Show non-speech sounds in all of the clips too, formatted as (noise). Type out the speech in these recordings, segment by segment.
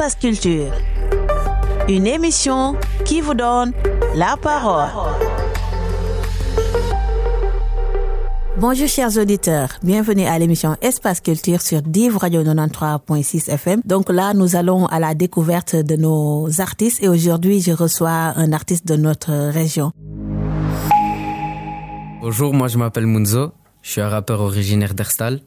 Espace Culture. Une émission qui vous donne la parole. Bonjour chers auditeurs, bienvenue à l'émission Espace Culture sur Div Radio 93.6 FM. Donc là, nous allons à la découverte de nos artistes et aujourd'hui, je reçois un artiste de notre région. Bonjour, moi je m'appelle Munzo, je suis un rappeur originaire d'Erstal.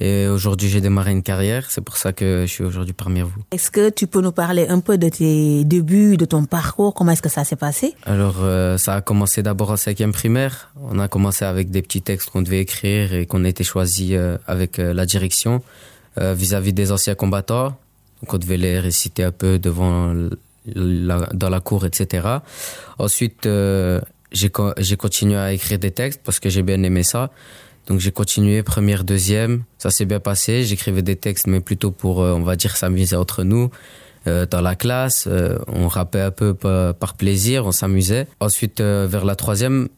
Et aujourd'hui, j'ai démarré une carrière. C'est pour ça que je suis aujourd'hui parmi vous. Est-ce que tu peux nous parler un peu de tes débuts, de ton parcours? Comment est-ce que ça s'est passé? Alors, euh, ça a commencé d'abord en cinquième primaire. On a commencé avec des petits textes qu'on devait écrire et qu'on a été choisi euh, avec euh, la direction vis-à-vis des anciens combattants. Donc, on devait les réciter un peu devant la, dans la cour, etc. Ensuite, j'ai continué à écrire des textes parce que j'ai bien aimé ça. Donc j'ai continué première, deuxième, ça s'est bien passé. J'écrivais des textes, mais plutôt pour, euh, on va dire, s'amuser entre nous. Euh, dans la classe, euh, on rappait un peu par, plaisir, on s'amusait. Ensuite, vers la troisième,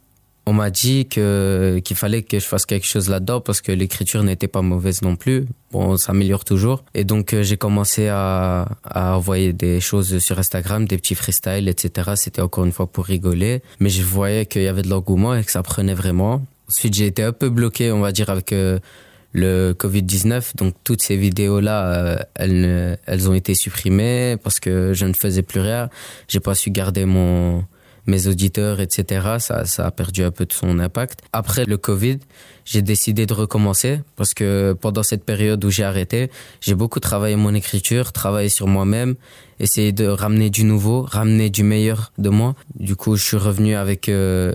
on m'a dit que qu'il fallait que je fasse quelque chose là-dedans parce que l'écriture n'était pas mauvaise non plus. Bon, on s'améliore toujours. Et donc j'ai commencé à, à envoyer des choses sur Instagram, des petits freestyles, etc. C'était encore une fois pour rigoler, mais je voyais qu'il y avait de l'engouement et que ça prenait vraiment. Ensuite, j'ai été un peu bloqué, on va dire, avec euh, le Covid-19. Donc, toutes ces vidéos-là, euh, elles, ont été supprimées parce que je ne faisais plus rien. J'ai pas su garder mon, mes auditeurs, etc. Ça, ça a perdu un peu de son impact. Après le Covid, j'ai décidé de recommencer parce que pendant cette période où j'ai arrêté, j'ai beaucoup travaillé mon écriture, travaillé sur moi-même, essayé de ramener du nouveau, ramener du meilleur de moi. Du coup, je suis revenu avec euh,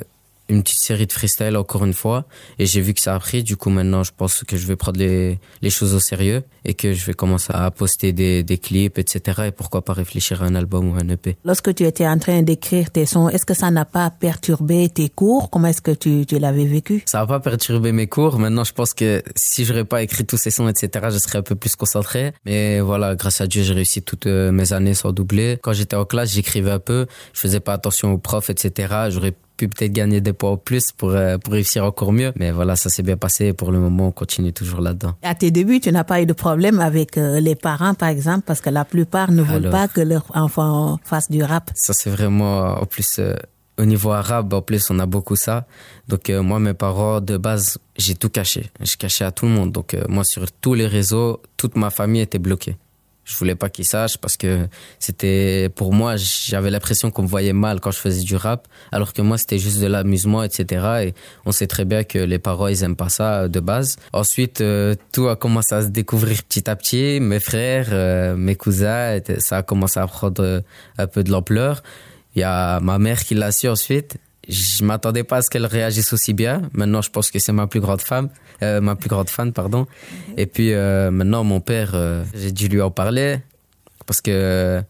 une petite série de freestyle encore une fois. Et j'ai vu que ça a pris. Du coup maintenant je pense que je vais prendre les, les choses au sérieux et que je vais commencer à poster des, des clips etc et pourquoi pas réfléchir à un album ou un EP lorsque tu étais en train d'écrire tes sons est-ce que ça n'a pas perturbé tes cours? Comment est-ce que tu, tu l'avais vécu? Ça n'a pas perturbé mes cours. Maintenant je pense que si j'aurais pas écrit tous ces sons etc je serais un peu plus concentré. Mais voilà grâce à Dieu j'ai réussi toutes euh, mes années sans doubler. Quand j'étais en classe j'écrivais un peu. Je faisais pas attention aux profs etc j'aurais pu peut-être gagner des points en plus pour, euh, pour réussir encore mieux. Mais voilà, ça s'est bien passé. Pour le moment, on continue toujours là-dedans. À tes débuts, tu n'as pas eu de problème avec euh, les parents, par exemple, parce que la plupart ne veulent pas que leur enfant fasse du rap. Ça, c'est vraiment, en plus, euh, au niveau arabe, en plus, on a beaucoup ça. Donc, moi, mes parents, de base, j'ai tout caché. Je cachais à tout le monde. Donc, moi, sur tous les réseaux, toute ma famille était bloquée. Je voulais pas qu'ils sachent parce que c'était pour moi, j'avais l'impression qu'on me voyait mal quand je faisais du rap, alors que moi c'était juste de l'amusement, etc. Et on sait très bien que les parents ils aiment pas ça de base. Ensuite, euh, tout a commencé à se découvrir petit à petit. Mes frères, euh, mes cousins, ça a commencé à prendre euh, un peu de l'ampleur. Il y a ma mère qui l'a su ensuite je m'attendais pas à ce qu'elle réagisse aussi bien. Maintenant, je pense que c'est ma plus grande femme, euh, ma plus grande fan, pardon. Et puis euh, maintenant, mon père, euh, j'ai dû lui en parler parce que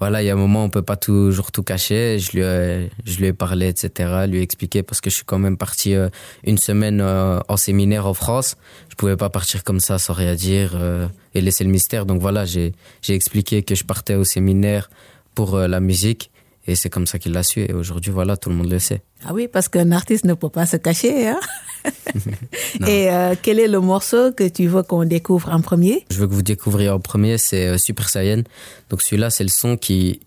voilà, il y a un moment, on peut pas toujours tout cacher. Je lui, ai, je lui ai parlé, etc., lui expliqué parce que je suis quand même parti une semaine en séminaire en France. Je pouvais pas partir comme ça sans rien dire et laisser le mystère. Donc voilà, j'ai j'ai expliqué que je partais au séminaire pour la musique et c'est comme ça qu'il l'a su. Et aujourd'hui, voilà, tout le monde le sait. Ah oui, parce qu'un artiste ne peut pas se cacher. Hein (laughs) et euh, quel est le morceau que tu veux qu'on découvre en premier? Je veux que vous découvriez en premier, c'est euh, Super Saiyan. Donc celui-là, c'est le son qui,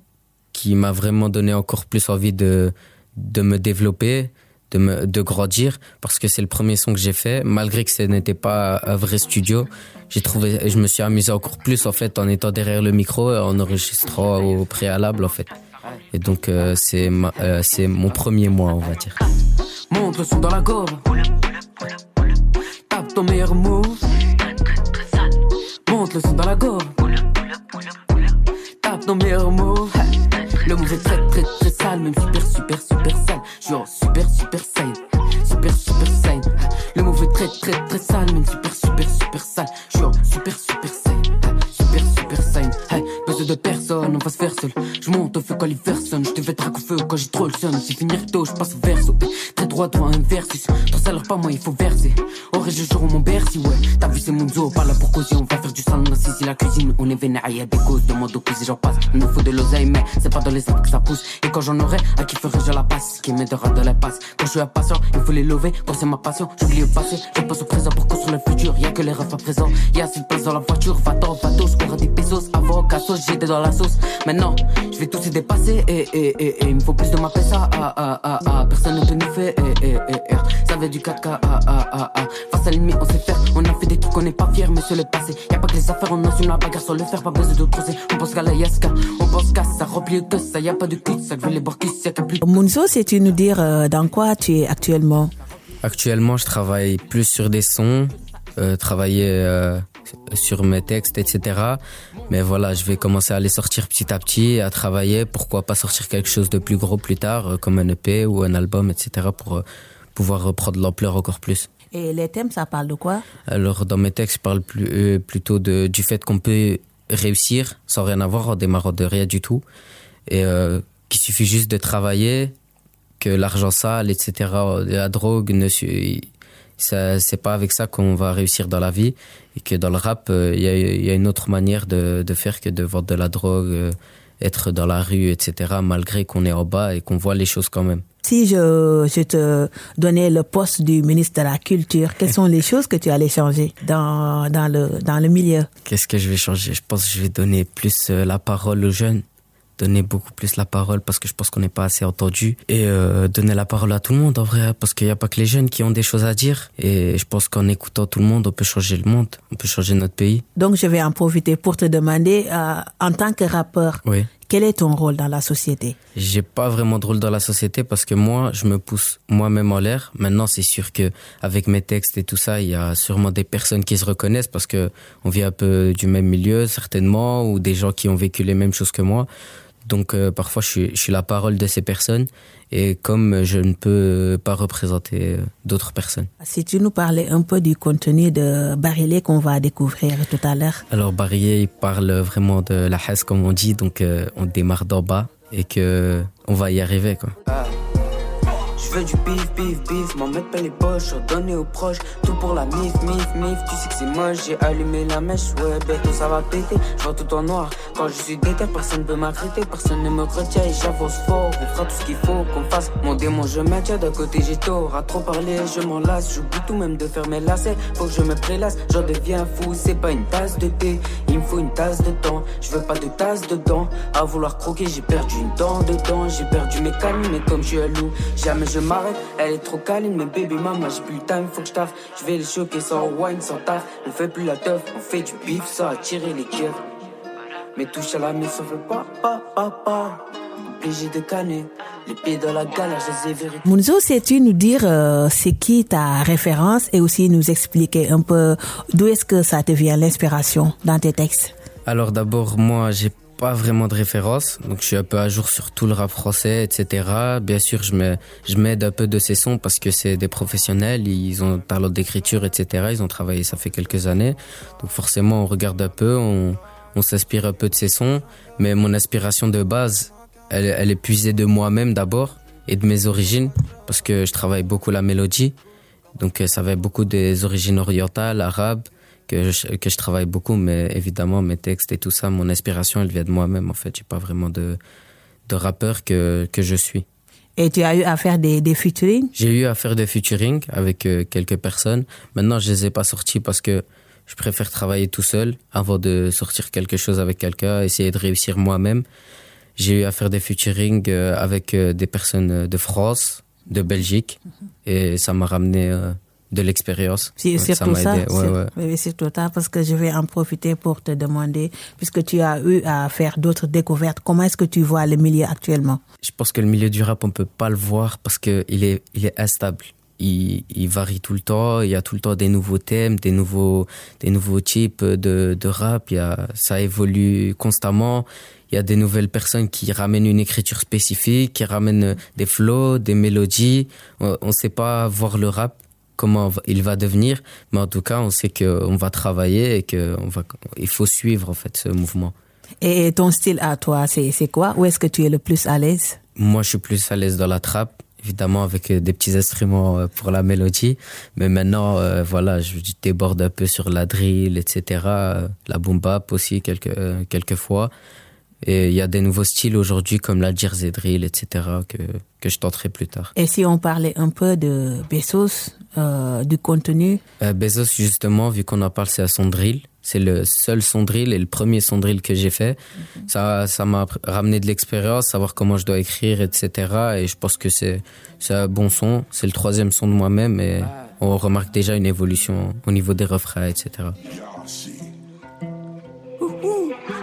qui m'a vraiment donné encore plus envie de, de me développer, de, me, de grandir, parce que c'est le premier son que j'ai fait, malgré que ce n'était pas un vrai studio. J'ai trouvé, je me suis amusé encore plus en fait en étant derrière le micro, en enregistrant au préalable en fait. Et donc, euh, c'est euh, c'est mon premier mois, on va dire. Montre son dans la gomme. Tape ton meilleur move. Montre le son dans la gomme. Tape ton meilleur move. Le move est très très très sale, même super super super sale. Genre super super sale. Super super sale. Le move est très très très sale, même super super super sale. Genre super super sale. Super super sale. Besoin de personne, on va se faire seul. Feu personne. Je te fais trac au feu quand j'ai trop le seum. Si finir tôt, je passe au verso. Très droit, droit, un versus. Trop ça pas moi, il faut verser. Je jour mon Bercy, ouais. T'as vu c'est Munzo, pas là pour causer, on va faire du sang, a saisi la cuisine, on est vénère, y a des causes, demande aux cousins, j'en passe. Il nous faut de l'oseille, mais c'est pas dans les arbres que ça pousse. Et quand j'en aurai, à qui ferai-je la passe, qui m'aidera de la passe? Quand je suis impatient, il faut les lever, quand c'est ma passion, j'oublie le passé, je passe au présent pour construire le futur, y a que les refs à présent. Y a assez de place dans la voiture, va-t'en, va-tous, aura des pesos, avocat, sauce, j'étais dans la sauce. Maintenant, je vais tous y dépasser, et, et, et, et, il me faut plus de ma ça, ah, ah, ah, ah, personne ne peut nous faire, et, et, et, ça veut du caca, ah, ah. Face à l'ennemi, on sait faire, on a fait des trucs, on n'est pas fiers, mais sur le passé. Y a pas que les affaires, on assume la bagarre sur le fer, pas besoin de creuser. On pense qu'à la yaska, on pense qu'à ça, remplit que ça, y a pas de cul, ça veut les voir qui c'est plus. Munzo, sais-tu nous dire euh, dans quoi tu es actuellement? Actuellement, je travaille plus sur des sons, euh, travailler euh, sur mes textes, etc. Mais voilà, je vais commencer à les sortir petit à petit, à travailler. Pourquoi pas sortir quelque chose de plus gros plus tard, euh, comme un EP ou un album, etc. pour pouvoir reprendre l'ampleur encore plus. Et les thèmes, ça parle de quoi? Alors, dans mes textes, je parle plus, plutôt du fait qu'on peut réussir sans rien avoir en démarrant de rien du tout. Et qu'il suffit juste de travailler, que l'argent sale, etc., la drogue, ne, c'est pas avec ça qu'on va réussir dans la vie et que dans le rap euh, il y, a, une autre manière de, faire que de vendre de la drogue euh, être dans la rue etc malgré qu'on est en bas et qu'on voit les choses quand même si je, je te donnais le poste du ministre de la Culture, quelles sont les choses que tu allais changer dans, dans, le, dans le milieu? Qu'est-ce que je vais changer? Je pense que je vais donner plus euh, la parole aux jeunes. Donner beaucoup plus la parole parce que je pense qu'on n'est pas assez entendu. Et euh, donner la parole à tout le monde en vrai parce qu'il n'y a pas que les jeunes qui ont des choses à dire. Et je pense qu'en écoutant tout le monde on peut changer le monde. On peut changer notre pays. Donc je vais en profiter pour te demander euh, en tant que rappeur oui. Quel est ton rôle dans la société? J'ai pas vraiment de rôle dans la société parce que moi, je me pousse moi-même en l'air. Maintenant, c'est sûr que avec mes textes et tout ça, il y a sûrement des personnes qui se reconnaissent parce que on vient un peu du même milieu, certainement, ou des gens qui ont vécu les mêmes choses que moi. Donc euh, parfois je suis, je suis, la parole de ces personnes et comme je ne peux pas représenter euh, d'autres personnes. Si tu nous parlais un peu du contenu de Barillet qu'on va découvrir tout à l'heure. Alors Barillet il parle vraiment de la haisse comme on dit, donc euh, on démarre d'en bas et que on va y arriver quoi. Ah. Je veux du bif, bif, bif, m'en mettre pas les poches, donner aux proches, tout pour la mif, mif, mif. Tu sais que c'est moche, j'ai allumé la mèche, ouais, tout ça va péter. Je vois tout en noir, quand je suis déter, personne ne peut m'arrêter, personne ne me retient et j'avance fort. On fera tout ce qu'il faut qu'on fasse. Mon démon, je maintiens d'un côté, j'ai tort. À trop parler, je m'en lasse, j'oublie tout même de faire mes lacets. Faut que je me prélasse, j'en deviens fou, c'est pas une tasse de thé, il me faut une tasse de temps. Je veux pas de tasse dedans, à vouloir croquer, j'ai perdu une dent dedans, j'ai perdu mes cannes, mais comme je suis un loup, jamais je m'arrête. Elle est trop câline, mais baby maman, j'ai plus le time, faut que je taffe. Je vais les choquer sans wine, sans taf. On fait plus la teuf, on fait du bif, ça attirer les cœurs. Mais touche à la main, ça fait pas, pas, pas, pas. Obligé de canner. Les pieds dans la galère, je les ai vérifiés. Mounzo, sais-tu nous dire euh, c'est qui ta référence et aussi nous expliquer un peu d'où est-ce que ça te vient l'inspiration dans tes textes? Alors d'abord, moi, j'ai pas vraiment de référence, donc je suis un peu à jour sur tout le rap français, etc. Bien sûr, je m'aide un peu de ces sons parce que c'est des professionnels, ils ont talent d'écriture, etc. Ils ont travaillé, ça fait quelques années, donc forcément on regarde un peu, on, on s'inspire un peu de ces sons, mais mon inspiration de base, elle, elle est puisée de moi-même d'abord et de mes origines, parce que je travaille beaucoup la mélodie, donc ça va être beaucoup des origines orientales, arabes que je, que je travaille beaucoup, mais évidemment, mes textes et tout ça, mon inspiration, elle vient de moi-même, en fait. J'ai pas vraiment de, de rappeur que, que je suis. Et tu as eu à faire des, des featuring? J'ai eu à faire des featuring avec euh, quelques personnes. Maintenant, je les ai pas sortis parce que je préfère travailler tout seul avant de sortir quelque chose avec quelqu'un, essayer de réussir moi-même. J'ai eu à faire des featuring euh, avec euh, des personnes de France, de Belgique, mhm. et ça m'a ramené de l'expérience. C'est surtout ça. c'est surtout ça parce que je vais en profiter pour te demander, puisque tu as eu à faire d'autres découvertes, comment est-ce que tu vois le milieu actuellement? Je pense que le milieu du rap, on peut pas le voir parce que il est, il est instable. Il, il, varie tout le temps. Il y a tout le temps des nouveaux thèmes, des nouveaux, des nouveaux types de, de rap. Il y a, ça évolue constamment. Il y a des nouvelles personnes qui ramènent une écriture spécifique, qui ramènent des flows, des mélodies. On ne sait pas voir le rap comment il va devenir, mais en tout cas, on sait qu'on va travailler et qu'on va, il faut suivre en fait ce mouvement. Et ton style à toi, c'est quoi? Où est-ce que tu es le plus à l'aise? Moi, je suis plus à l'aise dans la trappe évidemment avec des petits instruments pour la mélodie. Mais maintenant, voilà, je déborde un peu sur la drill, etc. La boom bap aussi quelques quelques fois. Et il y a des nouveaux styles aujourd'hui comme la jersey drill, etc. que que je tenterai plus tard. Et si on parlait un peu de Bezos, euh, du contenu? Euh, Bezos justement, vu qu'on en parle, c'est à son drill. C'est le seul son drill et le premier son drill que j'ai fait. Mhm. Ça, ça m'a ramené de l'expérience, savoir comment je dois écrire, etc. Et je pense que c'est c'est un bon son. C'est le troisième son de moi-même et on remarque déjà une évolution au niveau des refrains, etc.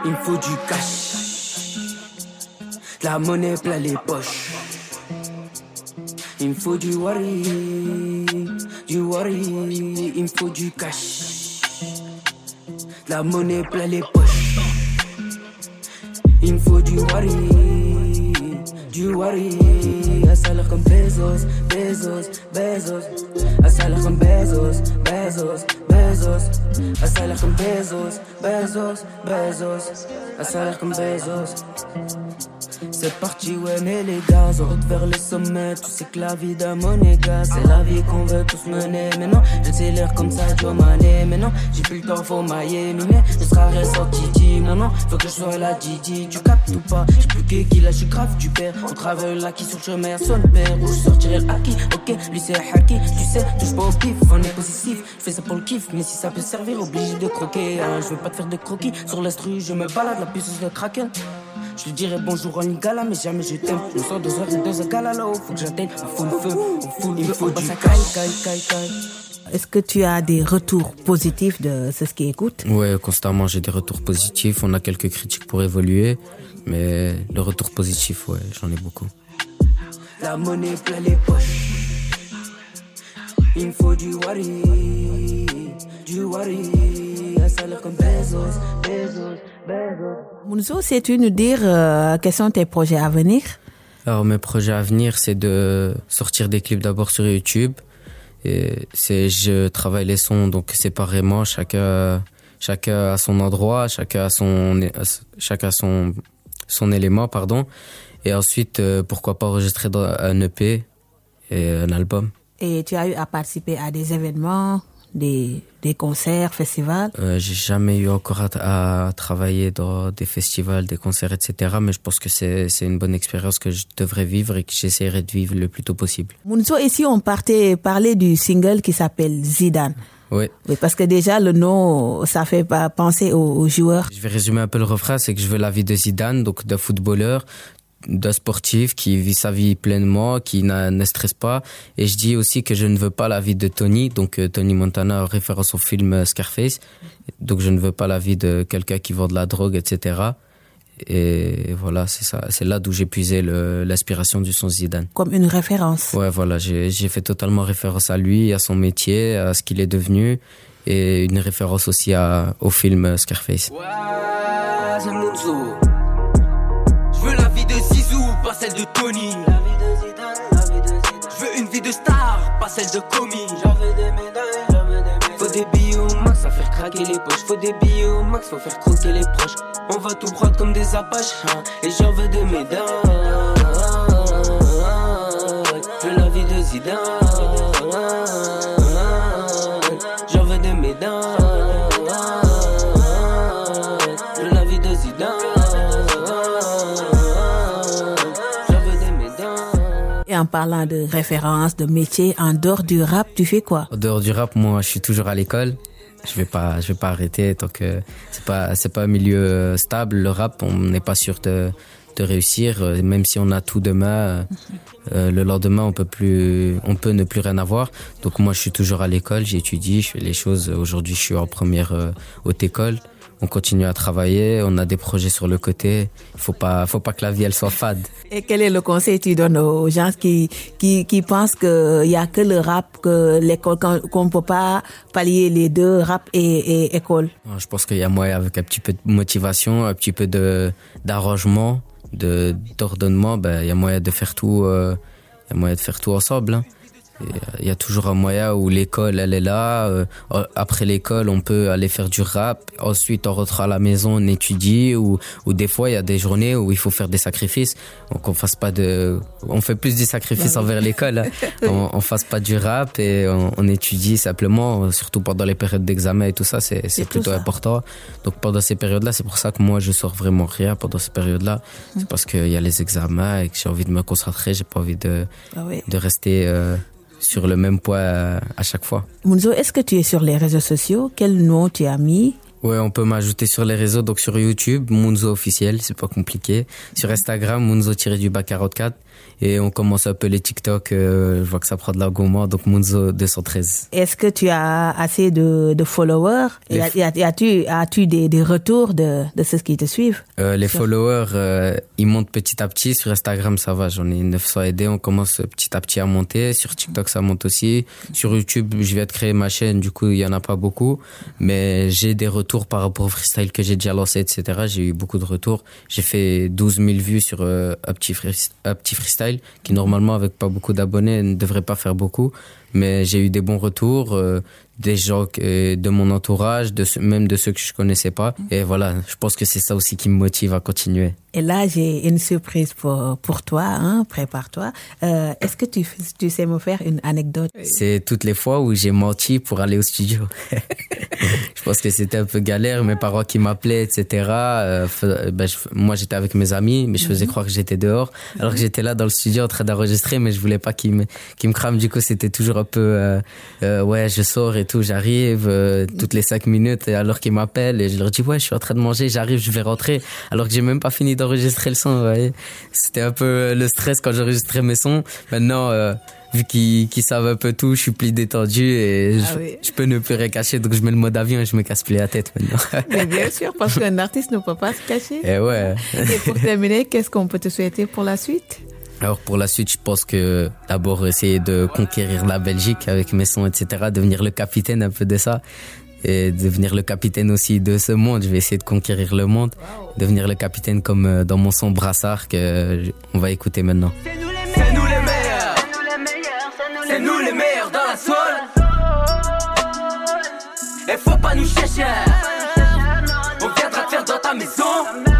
Il faut du cash la monnaie plein les poches. Il me faut du worry, du worry, il me faut du cash. La monnaie plein les poches. Il me faut du worry, du worry. Un salaire comme Bezos, Bezos, Bezos. Un comme Bezos, Bezos, Bezos. Un comme Bezos, Bezos, Bezos. Un comme Bezos. C'est parti, ouais, mais les gars, on route vers le sommet. Tu sais que la vie d'un monégas, c'est la vie qu'on veut tous mener. Mais non, je sais l'air comme ça, Joe Mané. Mais non, j'ai plus le temps, faut mailler. Mais je serai ressorti, non, faut que je sois la Didi. Tu captes ou pas? J'ai plus que qui là, je grave du père. On travaille là, qui sur le chemin, son père. Où je sortirai le acquis, ok, lui c'est hacky. Tu sais, touche pas au pif, on est positif. Je fais ça pour le kiff, mais si ça peut servir, obligé de croquer. Hein. Je veux pas te faire de croquis sur l'instru, je me balade, la puissance de kraken. Je lui dirais bonjour en gala, mais jamais je t'aime. Je sors deux heures dans un gala là-haut, faut que j'atteigne. On fout le feu, on fout, il me faut du Est-ce que tu as des retours positifs de ce qui écoute? Ouais, constamment j'ai des retours positifs. On a quelques critiques pour évoluer, mais le retour positif, ouais, j'en ai beaucoup. La monnaie plein les poches. Il me faut du worry, du worry. Un salaire comme Bezos, Bezos. Mounzo, sais-tu nous dire euh, quels sont tes projets à venir? Alors mes projets à venir, c'est de sortir des clips d'abord sur YouTube. Et c'est je travaille les sons donc séparément, chacun chacun à son endroit, chacun à son chacun son son élément pardon. Et ensuite euh, pourquoi pas enregistrer un EP et un album. Et tu as eu à participer à des événements? Des, des concerts, festivals euh, J'ai jamais eu encore à, travailler dans des festivals, des concerts, etc. Mais je pense que c'est une bonne expérience que je devrais vivre et que j'essaierai de vivre le plus tôt possible. Mounso, ici on partait parler du single qui s'appelle Zidane? Oui. oui. Parce que déjà, le nom, ça fait pas penser aux, aux, joueurs. Je vais résumer un peu le refrain, c'est que je veux la vie de Zidane, donc d'un footballeur, d'un sportif qui vit sa vie pleinement, qui ne stresse pas. Et je dis aussi que je ne veux pas la vie de Tony, donc euh, Tony Montana, référence au film euh, Scarface. Donc je ne veux pas la vie de quelqu'un qui vend de la drogue, etc. Et voilà, c'est ça. C'est là d'où j'ai puisé l'inspiration du son Zidane. Comme une référence. Ouais, voilà. J'ai fait totalement référence à lui, à son métier, à ce qu'il est devenu. Et une référence aussi à, au film Scarface. Ouais, celle de Tony. Je veux une vie de star, pas celle de commis. J'en veux des médailles, j'en veux des médailles. Faut des billets au max à faire craquer les poches. Faut des billets au max, faut faire croquer les proches. On va tout prendre comme des apaches, hein, et j'en veux des médailles. Je veux la vie de Zidane. En parlant de référence, de métier, en dehors du rap, tu fais quoi? En dehors du rap, moi, je suis toujours à l'école. Je vais pas, je vais pas arrêter tant que c'est pas, c'est pas un milieu euh, stable. Le rap, on n'est pas sûr de, de réussir. Euh, même si on a tout demain, euh, le lendemain, on peut plus, on peut ne plus rien avoir. Donc moi, je suis toujours à l'école, j'étudie, je fais les choses. Aujourd'hui, je suis en première haute école on continue à travailler, on a des projets sur le côté. Il faut pas, faut pas que la vie elle soit fade. Et quel est le conseil que tu donnes aux gens qui qui, qui pensent qu'il y a que le rap, que l'école, qu'on ne peut pas pallier les deux, rap et, école? Je pense qu'il y a moyen avec un petit peu de motivation, un petit peu de d'arrangement, de d'ordonnement, ben il y a moyen de faire tout, euh, il y a moyen de faire tout ensemble. Hein. Il y a toujours un moyen où l'école, elle est là. Euh, après l'école, on peut aller faire du rap. Ensuite, on rentre à la maison, on étudie. Ou, ou des fois, il y a des journées où il faut faire des sacrifices. Donc, on fasse pas de, on fait plus des sacrifices envers l'école. Hein. (laughs) on, on fasse pas du rap et on, étudie simplement, surtout pendant les périodes d'examen et tout ça. C'est, c'est plutôt important. Donc, pendant ces périodes-là, c'est pour ça que moi, je sors vraiment rien pendant ces périodes-là. C'est hum. parce qu'il y a les examens et que j'ai envie de me concentrer. J'ai pas envie de, ah de rester, euh, sur le même poids euh, à chaque fois. Munzo, est-ce que tu es sur les réseaux sociaux? Quel nom tu as mis? Ouais, on peut m'ajouter sur les réseaux, donc sur YouTube, Munzo officiel, c'est pas compliqué. Sur Instagram, Munzo-du-bas44. Et on commence un peu les TikTok. Euh, je vois que ça prend de l'argument. Donc Munzo 213. Est-ce que tu as assez de, de followers? Et as-tu as-tu des, des retours de, de ceux qui te suivent? Euh, Les followers, euh, ils montent petit à petit. Sur Instagram, ça va. J'en ai 900 aidés. On commence petit à petit à monter. Sur TikTok, ça monte aussi. Sur YouTube, je viens de créer ma chaîne. Du coup, il y en a pas beaucoup, mais j'ai des retours par rapport au freestyle que j'ai déjà lancé, etc. J'ai eu beaucoup de retours. J'ai fait 12 000 vues sur un petit un petit freestyle qui normalement avec pas beaucoup d'abonnés ne devrait pas faire beaucoup. Mais j'ai eu des bons retours, euh, des gens de mon entourage, de même de ceux que je connaissais pas. Et voilà, je pense que c'est ça aussi qui me motive à continuer. Et là, j'ai une surprise pour, pour toi, hein, prépare-toi. Euh, Est-ce que tu, tu sais me faire une anecdote? C'est toutes les fois où j'ai menti pour aller au studio. (laughs) je pense que c'était un peu galère, mes parents qui m'appelaient, etc. Euh, ben, moi, j'étais avec mes amis, mais je faisais mhm. croire que j'étais dehors, alors que j'étais là dans le studio en train d'enregistrer, mais je voulais pas qu'ils me, qu'ils me crament. Du coup, c'était toujours peu euh, euh, ouais je sors et tout j'arrive euh, toutes les cinq minutes alors qu'ils m'appellent et je leur dis ouais je suis en train de manger j'arrive je vais rentrer alors que j'ai même pas fini d'enregistrer le son ouais. c'était un peu le stress quand j'enregistrais mes sons maintenant vu qu'ils savent un peu tout, je suis plus détendu et ah je, peux ne plus rien cacher. Donc je mets le mode avion et je me casse plus la tête maintenant. (laughs) Mais bien sûr, parce qu'un artiste ne peut pas se cacher. Et eh ouais. Et pour terminer, qu'est-ce qu'on peut te souhaiter pour la suite? Alors pour la suite, je pense que d'abord essayer de conquérir la Belgique avec mes sons, etc. Devenir le capitaine un peu de ça. Et devenir le capitaine aussi de ce monde. Je vais essayer de conquérir le monde. Devenir le capitaine comme euh, dans mon son Brassard que on va écouter maintenant. C'est nous les meilleurs. C'est nous les meilleurs dans la soul. Et faut pas nous chercher. On viendra te faire dans ta maison.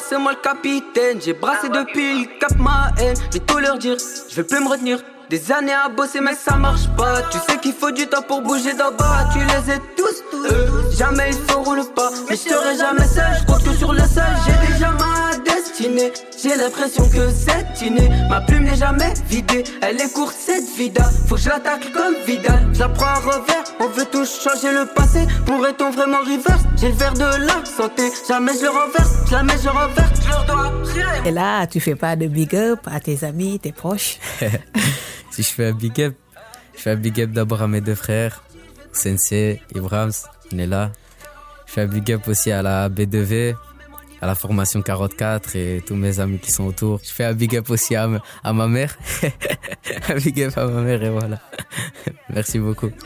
C'est moi le capitaine. J'ai brassé depuis le cap ma haine. Je vais tout leur dire, je vais plus me retenir. Des années à bosser mais ça marche pas. Tu sais qu'il faut du temps pour bouger d'en bas Tu les aides tous, tous Jamais ils feront le pas. Mais je serai jamais seul, je compte que sur le seul J'ai déjà ma destinée J'ai l'impression que cette innée Ma plume n'est jamais vidée. Elle est courte cette vida Faut que je l'attaque comme Vidal. J'apprends à revers, on veut tous changer le passé. Pourrait-on vraiment reverse? J'ai le verre de la santé. Jamais je le renverse, jamais je renverse. Je leur dois Et là tu fais pas de big up à tes amis, tes proches? (laughs) Si je fais un big up, je fais un big up d'abord à mes deux frères, Sensei, on est là. Je fais un big up aussi à la B2V, à la formation 44 et tous mes amis qui sont autour. Je fais un big up aussi à, à ma mère. (laughs) un big up à ma mère et voilà. (laughs) merci beaucoup. (laughs)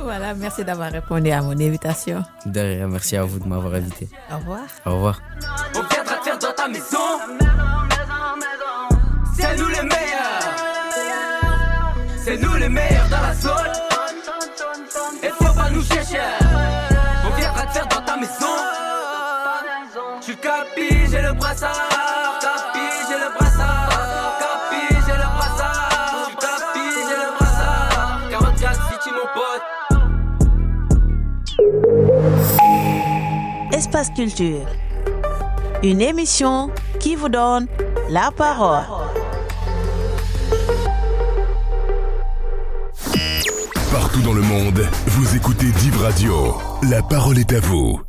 Voilà, merci d'avoir répondu à mon invitation. De merci à vous de m'avoir invité. Au revoir. Au revoir. On viendra te faire dans ta maison. C'est nous les Une émission qui vous donne la parole. Partout dans le monde, vous écoutez Div Radio. La parole est à vous.